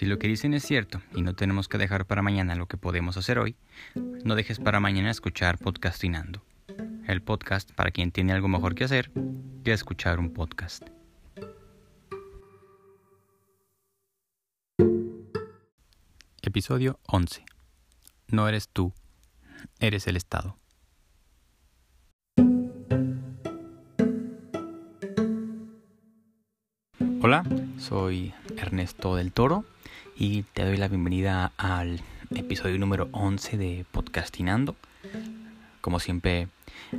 Si lo que dicen es cierto y no tenemos que dejar para mañana lo que podemos hacer hoy, no dejes para mañana escuchar podcastinando. El podcast para quien tiene algo mejor que hacer que escuchar un podcast. Episodio 11. No eres tú, eres el Estado. Hola, soy Ernesto del Toro y te doy la bienvenida al episodio número 11 de Podcastinando. Como siempre,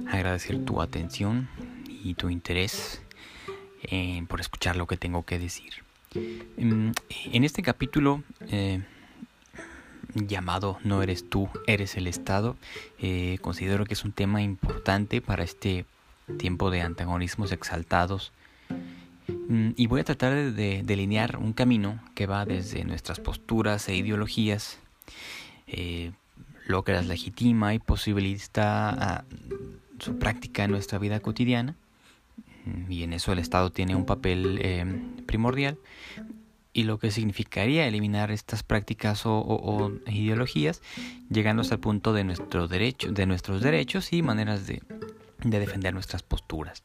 agradecer tu atención y tu interés eh, por escuchar lo que tengo que decir. Mm, en este capítulo eh, llamado No eres tú, eres el Estado, eh, considero que es un tema importante para este tiempo de antagonismos exaltados y voy a tratar de delinear un camino que va desde nuestras posturas e ideologías, eh, lo que las legitima y posibilita su práctica en nuestra vida cotidiana, mm, y en eso el Estado tiene un papel eh, primordial, y lo que significaría eliminar estas prácticas o, ideologías, llegando hasta el punto de, nuestro derecho, de nuestros derechos y maneras de, defender nuestras posturas.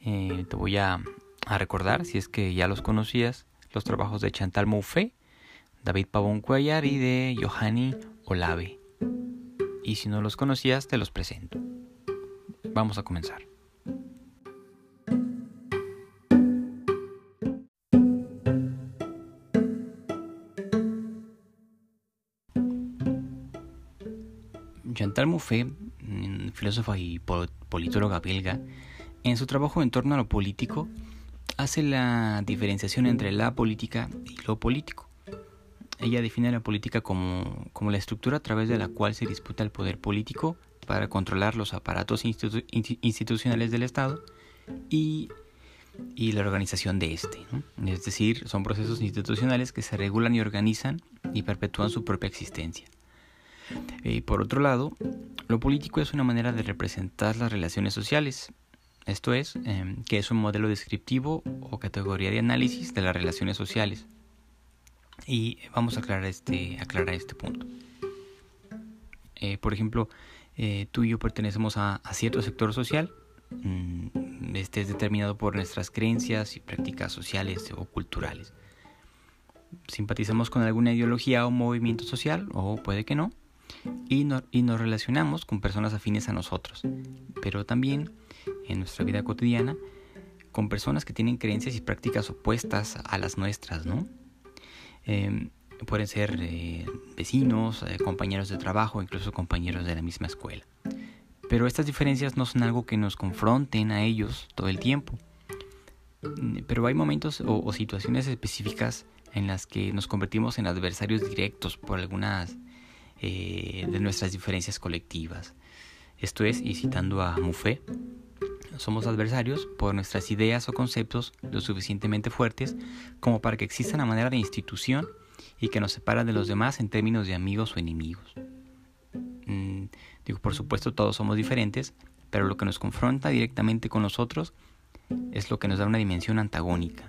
Eh, te voy a a recordar, si es que ya los conocías, los trabajos de Chantal Mouffe, David Pavón Cuellar y de Johanny Olave. Y si no los conocías, te los presento. Vamos a comenzar. Chantal Mouffe, mm, filósofa y politóloga belga, en su trabajo en torno a lo político, hace la diferenciación entre la política y lo político. Ella define la política como, la estructura a través de la cual se disputa el poder político para controlar los aparatos institucionales del Estado y, la organización de este. Es decir, son procesos institucionales que se regulan y organizan y perpetúan su propia existencia. Y por otro lado, lo político es una manera de representar las relaciones sociales esto es, em, que es un modelo descriptivo o categoría de análisis de las relaciones sociales. Y vamos a aclarar este, aclarar este punto. Eh, por ejemplo, eh, tú y yo pertenecemos a, cierto sector social. Mm, este es determinado por nuestras creencias y prácticas sociales o culturales. Simpatizamos con alguna ideología o movimiento social, o puede que no, y, y nos relacionamos con personas afines a nosotros. Pero también en nuestra vida cotidiana con personas que tienen creencias y prácticas opuestas a las nuestras, ¿no? Em, pueden ser eh, vecinos, eh, compañeros de trabajo, incluso compañeros de la misma escuela. Pero estas diferencias no son algo que nos confronten a ellos todo el tiempo. Mm, pero hay momentos o, situaciones específicas en las que nos convertimos en adversarios directos por algunas eh, de nuestras diferencias colectivas. Esto es, y citando a Muffet, somos adversarios por nuestras ideas o conceptos lo suficientemente fuertes como para que exista una manera de institución y que nos separa de los demás en términos de amigos o enemigos. Mm, digo, por supuesto todos somos diferentes, pero lo que nos confronta directamente con nosotros es lo que nos da una dimensión antagónica.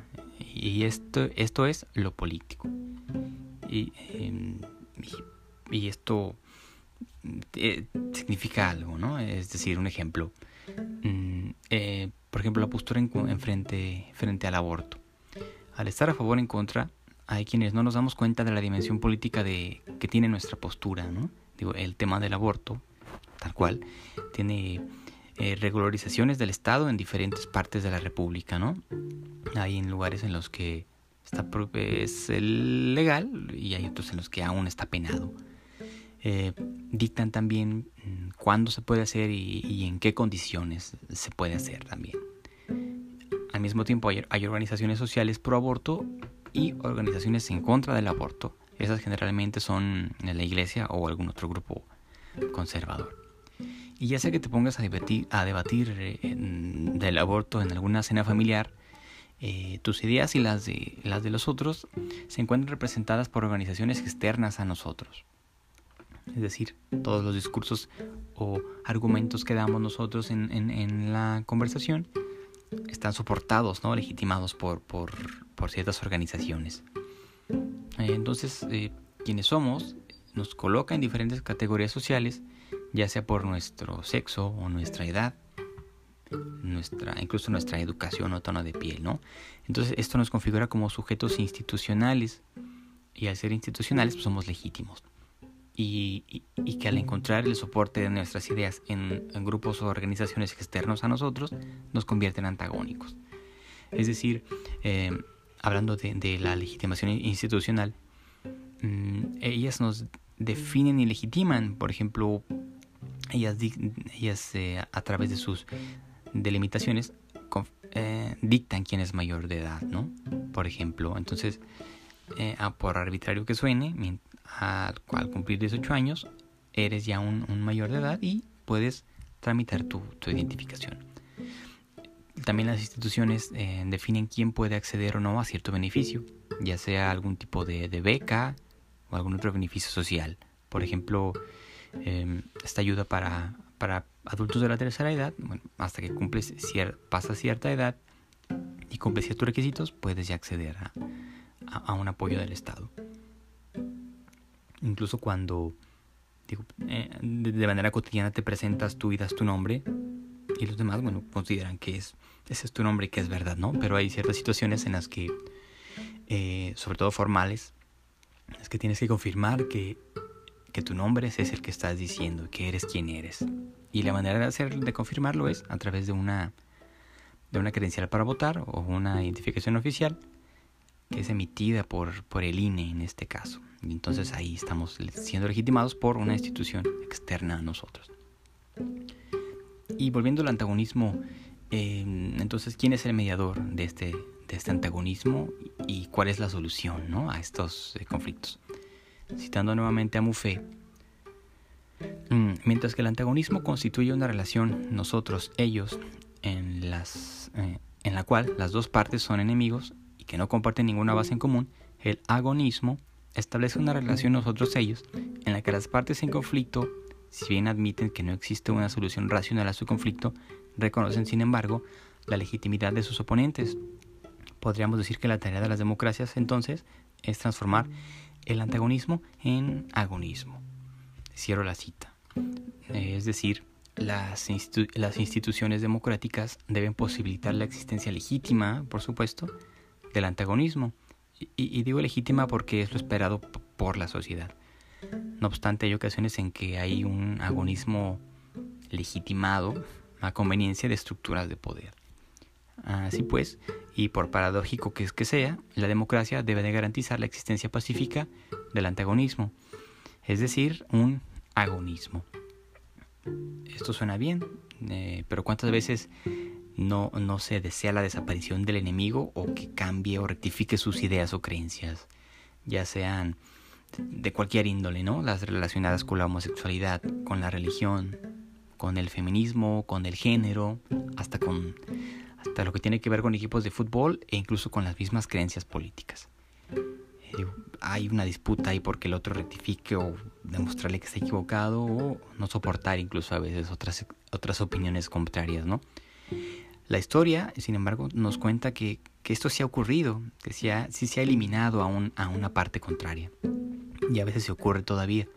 Y esto, esto es lo político. Y, em, esto eh, significa algo, ¿no? Es decir, un ejemplo. Mm, eh, por ejemplo, la postura en, frente, frente al aborto. Al estar a favor o en contra, hay quienes no nos damos cuenta de la dimensión política de, que tiene nuestra postura. ¿no? Digo, el tema del aborto, tal cual, tiene eh, regularizaciones del Estado en diferentes partes de la República. ¿no? Hay en lugares en los que está, es legal y hay otros en los que aún está penado. Eh, dictan también mm, cuándo se puede hacer y, en qué condiciones se puede hacer también. Al mismo tiempo hay, organizaciones sociales pro aborto y organizaciones en contra del aborto. Esas generalmente son la iglesia o algún otro grupo conservador. Y ya sea que te pongas a debatir, eh, del aborto en alguna cena familiar, eh, tus ideas y las de los otros se encuentran representadas por organizaciones externas a nosotros es decir, todos los discursos o argumentos que damos nosotros en, en, la conversación están soportados, ¿no? legitimados por, por, por, ciertas organizaciones. Eh, entonces, eh, quienes somos nos coloca en diferentes categorías sociales, ya sea por nuestro sexo o nuestra edad, nuestra, incluso nuestra educación o tono de piel, ¿no? Entonces esto nos configura como sujetos institucionales y al ser institucionales pues somos legítimos. Y, que al encontrar el soporte de nuestras ideas en, grupos o organizaciones externos a nosotros, nos convierten en antagónicos. Es decir, eh, hablando de, la legitimación institucional, mm, ellas nos definen y legitiman, por ejemplo, ellas, eh, a través de sus delimitaciones eh, dictan quién es mayor de edad, ¿no? Por ejemplo, entonces, eh, por arbitrario que suene, al, cumplir 18 años, eres ya un, mayor de edad y puedes tramitar tu, identificación. También las instituciones eh, definen quién puede acceder o no a cierto beneficio, ya sea algún tipo de, beca o algún otro beneficio social. Por ejemplo, em, esta ayuda para, para adultos de la tercera edad, bueno, hasta que cumples pasa cierta edad y cumples ciertos requisitos, puedes ya acceder a, un apoyo del Estado. Incluso cuando eh, de, manera cotidiana te presentas tú y das tu nombre y los demás, bueno, consideran que es, ese es tu nombre y que es verdad, ¿no? Pero hay ciertas situaciones en las que, eh, sobre todo formales, es que tienes que confirmar que, que tu nombre es el que estás diciendo, que eres quien eres. Y la manera de hacer, de confirmarlo es a través de una, de una credencial para votar o una identificación oficial que es emitida por, por el INE en este caso. Y entonces ahí estamos siendo legitimados por una institución externa a nosotros. Y volviendo al antagonismo, em, entonces, ¿quién es el mediador de este, de este antagonismo y cuál es la solución ¿no? a estos eh, conflictos? Citando nuevamente a Muffet, Mm, mientras que el antagonismo constituye una relación nosotros-ellos en, las, eh, en la cual las dos partes son enemigos y que no comparten ninguna base en común, el agonismo establece una relación nosotros-ellos en la que las partes en conflicto, si bien admiten que no existe una solución racional a su conflicto, reconocen sin embargo la legitimidad de sus oponentes. Podríamos decir que la tarea de las democracias entonces es transformar el antagonismo en agonismo. Cierro la cita. Es decir, las, las instituciones democráticas deben posibilitar la existencia legítima, por supuesto, del antagonismo. Y, digo legítima porque es lo esperado por la sociedad. No obstante, hay ocasiones en que hay un agonismo legitimado a conveniencia de estructuras de poder. Así pues, y por paradójico que es que sea, la democracia debe de garantizar la existencia pacífica del antagonismo es decir, un agonismo. Esto suena bien, eh, pero ¿cuántas veces no, no se desea la desaparición del enemigo o que cambie o rectifique sus ideas o creencias, ya sean de cualquier índole, ¿no? Las relacionadas con la homosexualidad, con la religión, con el feminismo, con el género, hasta con hasta lo que tiene que ver con equipos de fútbol e incluso con las mismas creencias políticas. Eh, hay una disputa ahí porque el otro rectifique o demostrarle que está equivocado o no soportar incluso a veces otras, otras opiniones contrarias, ¿no? La historia, sin embargo, nos cuenta que, que esto sí ha ocurrido, que sí, sí se ha eliminado a, un, a una parte contraria. Y a veces se ocurre todavía.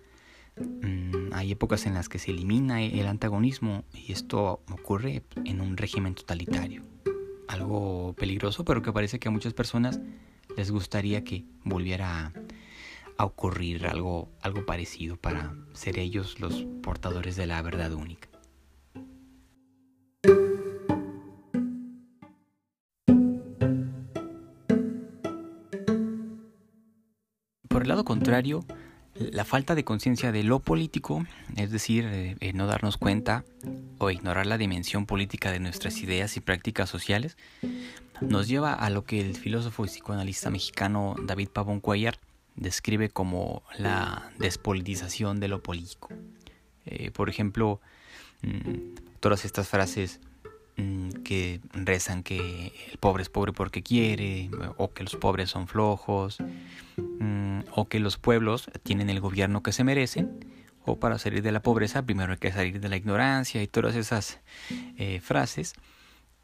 Mm, hay épocas en las que se elimina el antagonismo y esto ocurre en un régimen totalitario. Algo peligroso, pero que parece que a muchas personas les gustaría que volviera a, ocurrir algo, algo parecido para ser ellos los portadores de la verdad única. Lado contrario, la falta de conciencia de lo político, es decir, eh, no darnos cuenta o ignorar la dimensión política de nuestras ideas y prácticas sociales, nos lleva a lo que el filósofo y psicoanalista mexicano David Pavón Cuellar describe como la despolitización de lo político. Eh, por ejemplo, mm, todas estas frases que rezan que el pobre es pobre porque quiere, o que los pobres son flojos, mm, o que los pueblos tienen el gobierno que se merecen, o para salir de la pobreza primero hay que salir de la ignorancia y todas esas eh, frases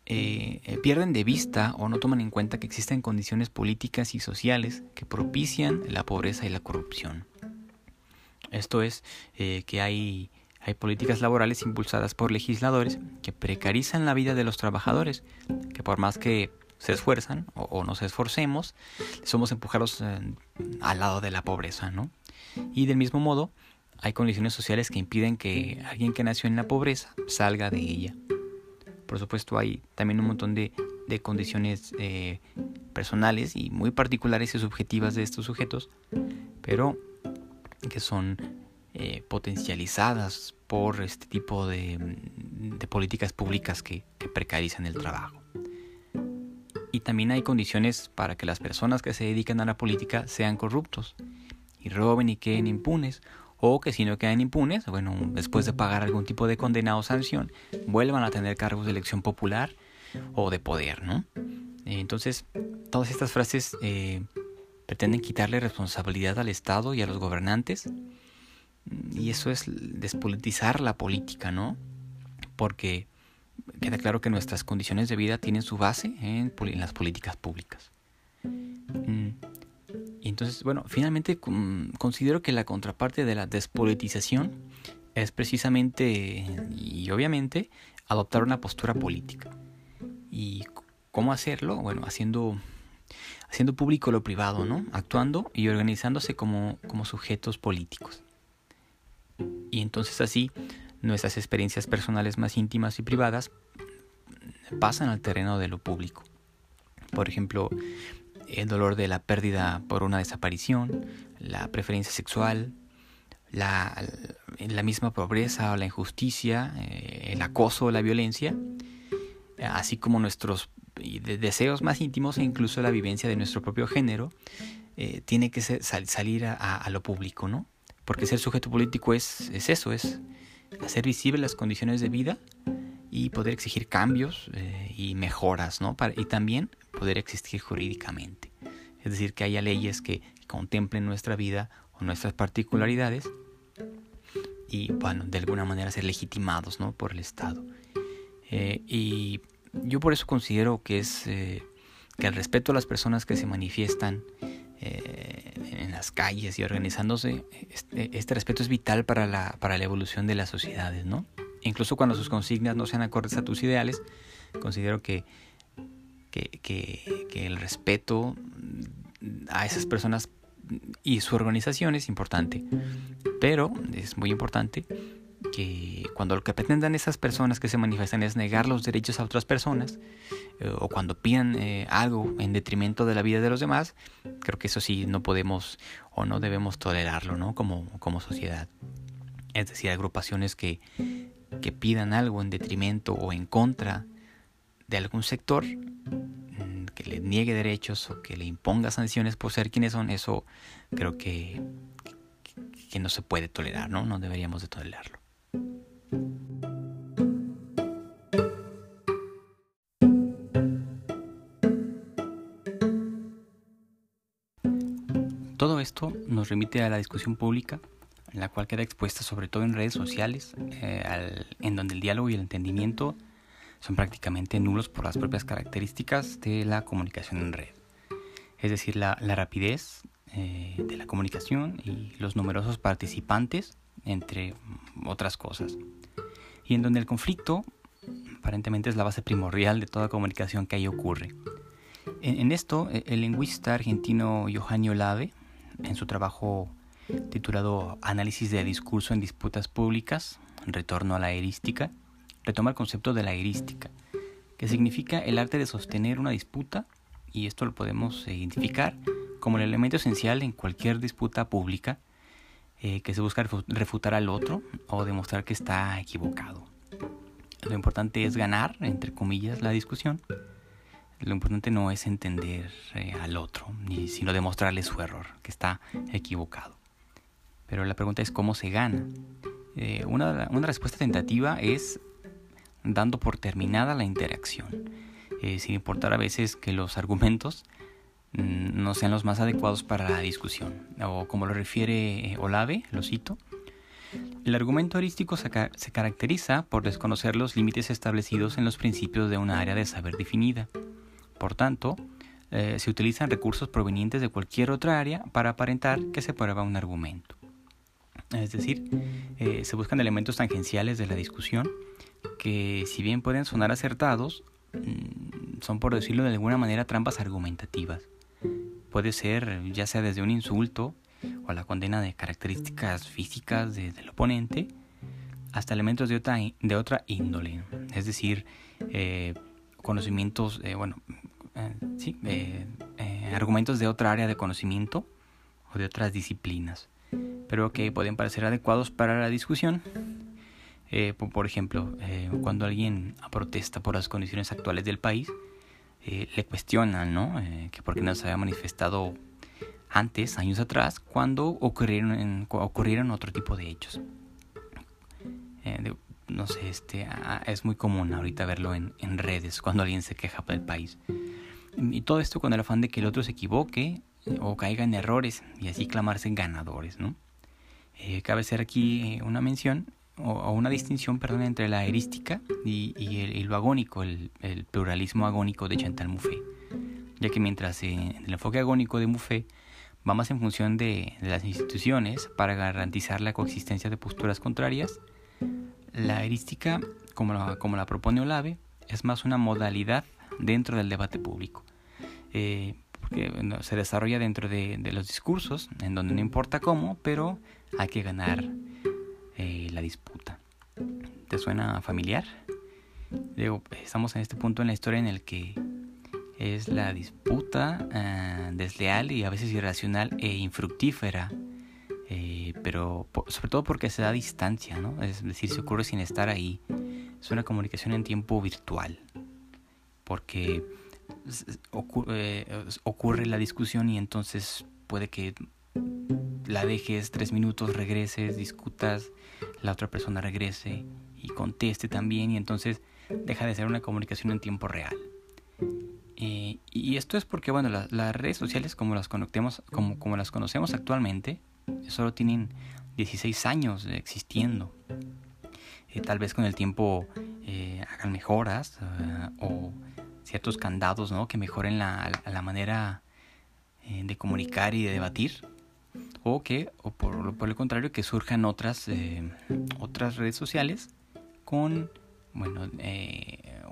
eh, eh, pierden de vista o no toman en cuenta que existen condiciones políticas y sociales que propician la pobreza y la corrupción. Esto es que hay, hay políticas laborales impulsadas por legisladores que precarizan la vida de los trabajadores, que por más que se esfuerzan o, nos esforcemos, somos empujados al lado de la pobreza, ¿no? Y del mismo modo, hay condiciones sociales que impiden que alguien que nació en la pobreza salga de ella. Por supuesto, hay también un montón de, condiciones eh, personales y muy particulares y subjetivas de estos sujetos, pero que son eh, potencializadas por este tipo de, políticas públicas que, que precarizan el trabajo. Y también hay condiciones para que las personas que se dedican a la política sean corruptos y roben y queden impunes o que si no quedan impunes, bueno, después de pagar algún tipo de condena o sanción, vuelvan a tener cargos de elección popular o de poder, ¿no? Entonces, todas estas frases eh, pretenden quitarle responsabilidad al Estado y a los gobernantes, y eso es despolitizar la política, ¿no? Porque queda claro que nuestras condiciones de vida tienen su base en, las políticas públicas. Mm, y entonces, bueno, finalmente considero que la contraparte de la despolitización es precisamente y obviamente adoptar una postura política. ¿Y cómo hacerlo? Bueno, haciendo, haciendo público lo privado, ¿no? Actuando y organizándose como, como sujetos políticos. Y entonces así nuestras experiencias personales más íntimas y privadas pasan al terreno de lo público. Por ejemplo, el dolor de la pérdida por una desaparición, la preferencia sexual, la, misma pobreza o la injusticia, eh, el acoso o la violencia, así como nuestros deseos más íntimos e incluso la vivencia de nuestro propio género, eh, tiene que salir a, lo público, ¿no? Porque ser sujeto político es, es eso, es hacer visibles las condiciones de vida y poder exigir cambios eh, y mejoras, ¿no? Para, y también poder existir jurídicamente. Es decir, que haya leyes que contemplen nuestra vida o nuestras particularidades y, bueno, de alguna manera ser legitimados ¿no? por el Estado. Eh, y yo por eso considero que es eh, que el respeto a las personas que se manifiestan eh, en las calles y organizándose, este, este, respeto es vital para la, para la evolución de las sociedades, ¿no? Incluso cuando sus consignas no sean acordes a tus ideales, considero que que, el respeto a esas personas y su organización es importante. Pero es muy importante que cuando lo que pretendan esas personas que se manifiestan es negar los derechos a otras personas eh, o cuando pidan eh, algo en detrimento de la vida de los demás, creo que eso sí no podemos o no debemos tolerarlo ¿no? como, como sociedad. Es decir, agrupaciones que, que pidan algo en detrimento o en contra de algún sector mm, que le niegue derechos o que le imponga sanciones por ser quienes son, eso creo que, que no se puede tolerar, ¿no? No deberíamos de tolerarlo. Esto nos remite a la discusión pública, en la cual queda expuesta sobre todo en redes sociales, eh, en donde el diálogo y el entendimiento son prácticamente nulos por las propias características de la comunicación en red. Es decir, la, rapidez eh, de la comunicación y los numerosos participantes, entre otras cosas. Y en donde el conflicto aparentemente es la base primordial de toda comunicación que ahí ocurre. En, esto, e, el lingüista argentino Johanny Olave, en su trabajo titulado Análisis de discurso en disputas públicas, Retorno a la erística, retoma el concepto de la heurística, que significa el arte de sostener una disputa, y esto lo podemos identificar como el elemento esencial en cualquier disputa pública eh, que se busca refutar al otro o demostrar que está equivocado. Lo importante es ganar, entre comillas, la discusión. Lo importante no es entender eh, al otro, sino demostrarle su error, que está equivocado. Pero la pregunta es cómo se gana. Eh, una, respuesta tentativa es dando por terminada la interacción, eh, sin importar a veces que los argumentos mm, no sean los más adecuados para la discusión. O como lo refiere Olave, lo cito, El argumento heurístico se, caracteriza por desconocer los límites establecidos en los principios de una área de saber definida. Por tanto, eh, se utilizan recursos provenientes de cualquier otra área para aparentar que se prueba un argumento. Es decir, eh, se buscan elementos tangenciales de la discusión que si bien pueden sonar acertados, mm, son por decirlo de alguna manera trampas argumentativas. Puede ser ya sea desde un insulto o la condena de características físicas del oponente hasta elementos de otra, índole, es decir, eh, conocimientos, bueno, eh, sí, argumentos de otra área de conocimiento o de otras disciplinas, pero que pueden parecer adecuados para la discusión. por ejemplo, cuando alguien protesta por las condiciones actuales del país, le cuestionan, ¿no? que por qué no se había manifestado antes, años atrás, cuando ocurrieron, otro tipo de hechos. Eh, no sé, este, ah, es muy común ahorita verlo en, redes cuando alguien se queja del país. Y todo esto con el afán de que el otro se equivoque eh, o caiga en errores y así clamarse ganadores, ¿no? Eh, cabe hacer aquí una mención o, una distinción, perdón, entre la erística y, el, lo agónico, el, pluralismo agónico de Chantal Mouffe. Ya que mientras en el enfoque agónico de Mouffe va más en función de, las instituciones para garantizar la coexistencia de posturas contrarias. La erística, como como la propone Olave, es más una modalidad dentro del debate público, eh, porque se desarrolla dentro de, los discursos, en donde no importa cómo, pero hay que ganar eh, la disputa. ¿Te suena familiar? Digo, estamos en este punto en la historia en el que es la disputa eh, desleal y a veces irracional e infructífera, eh, pero sobre todo porque se da distancia, ¿no? Es decir, se ocurre sin estar ahí. Es una comunicación en tiempo virtual, porque ocurre, eh, ocurre la discusión y entonces puede que la dejes tres minutos, regreses, discutas, la otra persona regrese y conteste también y entonces deja de ser una comunicación en tiempo real. Eh, y esto es porque, bueno, las redes sociales como las, conocemos, como, como las conocemos actualmente, solo tienen 16 años existiendo. Eh, tal vez con el tiempo hagan mejoras o ciertos candados ¿no? que mejoren la, la manera de comunicar y de debatir. O que, o por, por el contrario, que surjan otras, otras redes sociales con, bueno,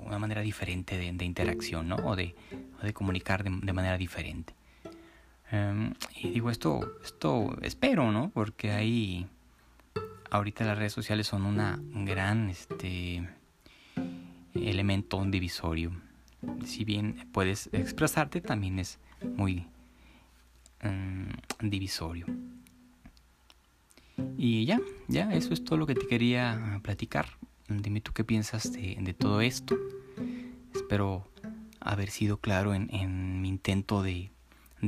una manera diferente de, interacción, ¿no? O de, de comunicar de, manera diferente. Em, y digo esto, esto espero, ¿no? Porque ahí ahorita las redes sociales son una gran este elemento divisorio. Si bien puedes expresarte, también es muy em, divisorio. Y ya, ya, eso es todo lo que te quería platicar. Dime tú qué piensas de, todo esto. Espero haber sido claro en, mi intento de,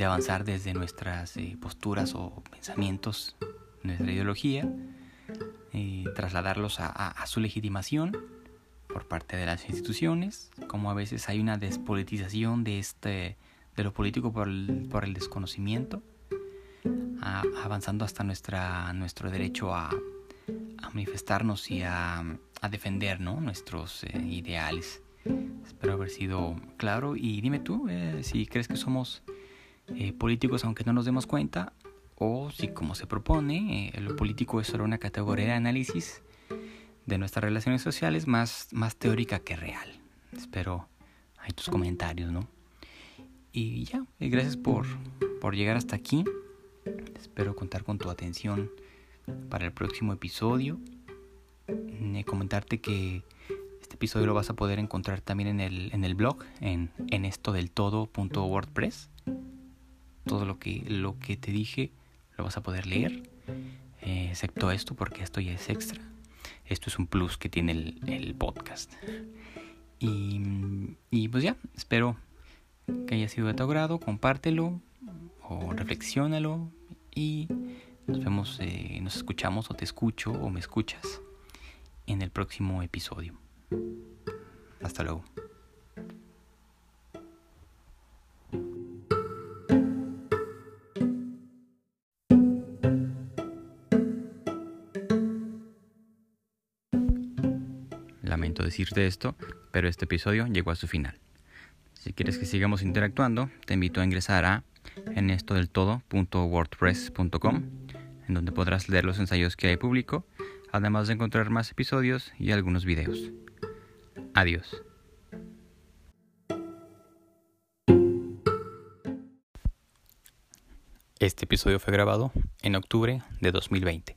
avanzar desde nuestras eh, posturas o pensamientos, nuestra ideología, y trasladarlos a, su legitimación por parte de las instituciones, como a veces hay una despolitización de, este, de lo político por el, desconocimiento, avanzando hasta nuestra, nuestro derecho a manifestarnos y a a defender nuestros eh, ideales. Espero haber sido claro y dime tú eh, si crees que somos eh, políticos aunque no nos demos cuenta o si como se propone lo político es solo una categoría de análisis de nuestras relaciones sociales más, más teórica que real. Espero hay tus comentarios, ¿no? Y ya, gracias por, por llegar hasta aquí. Espero contar con tu atención para el próximo episodio comentarte que este episodio lo vas a poder encontrar también en el, en el blog, en, en esto del todo.wordpress. Todo lo que, lo que te dije lo vas a poder leer, eh, excepto esto, porque esto ya es extra. Esto es un plus que tiene el, podcast. Y, pues ya, espero que haya sido de tu agrado, compártelo o reflexiónalo y nos vemos, eh, nos escuchamos o te escucho o me escuchas en el próximo episodio. Hasta luego. Lamento decirte esto, pero este episodio llegó a su final. Si quieres que sigamos interactuando, te invito a ingresar a enestodeltodo.wordpress.com, en donde podrás leer los ensayos que hay público, además de encontrar más episodios y algunos videos. Adiós. Este episodio fue grabado en octubre de 2020.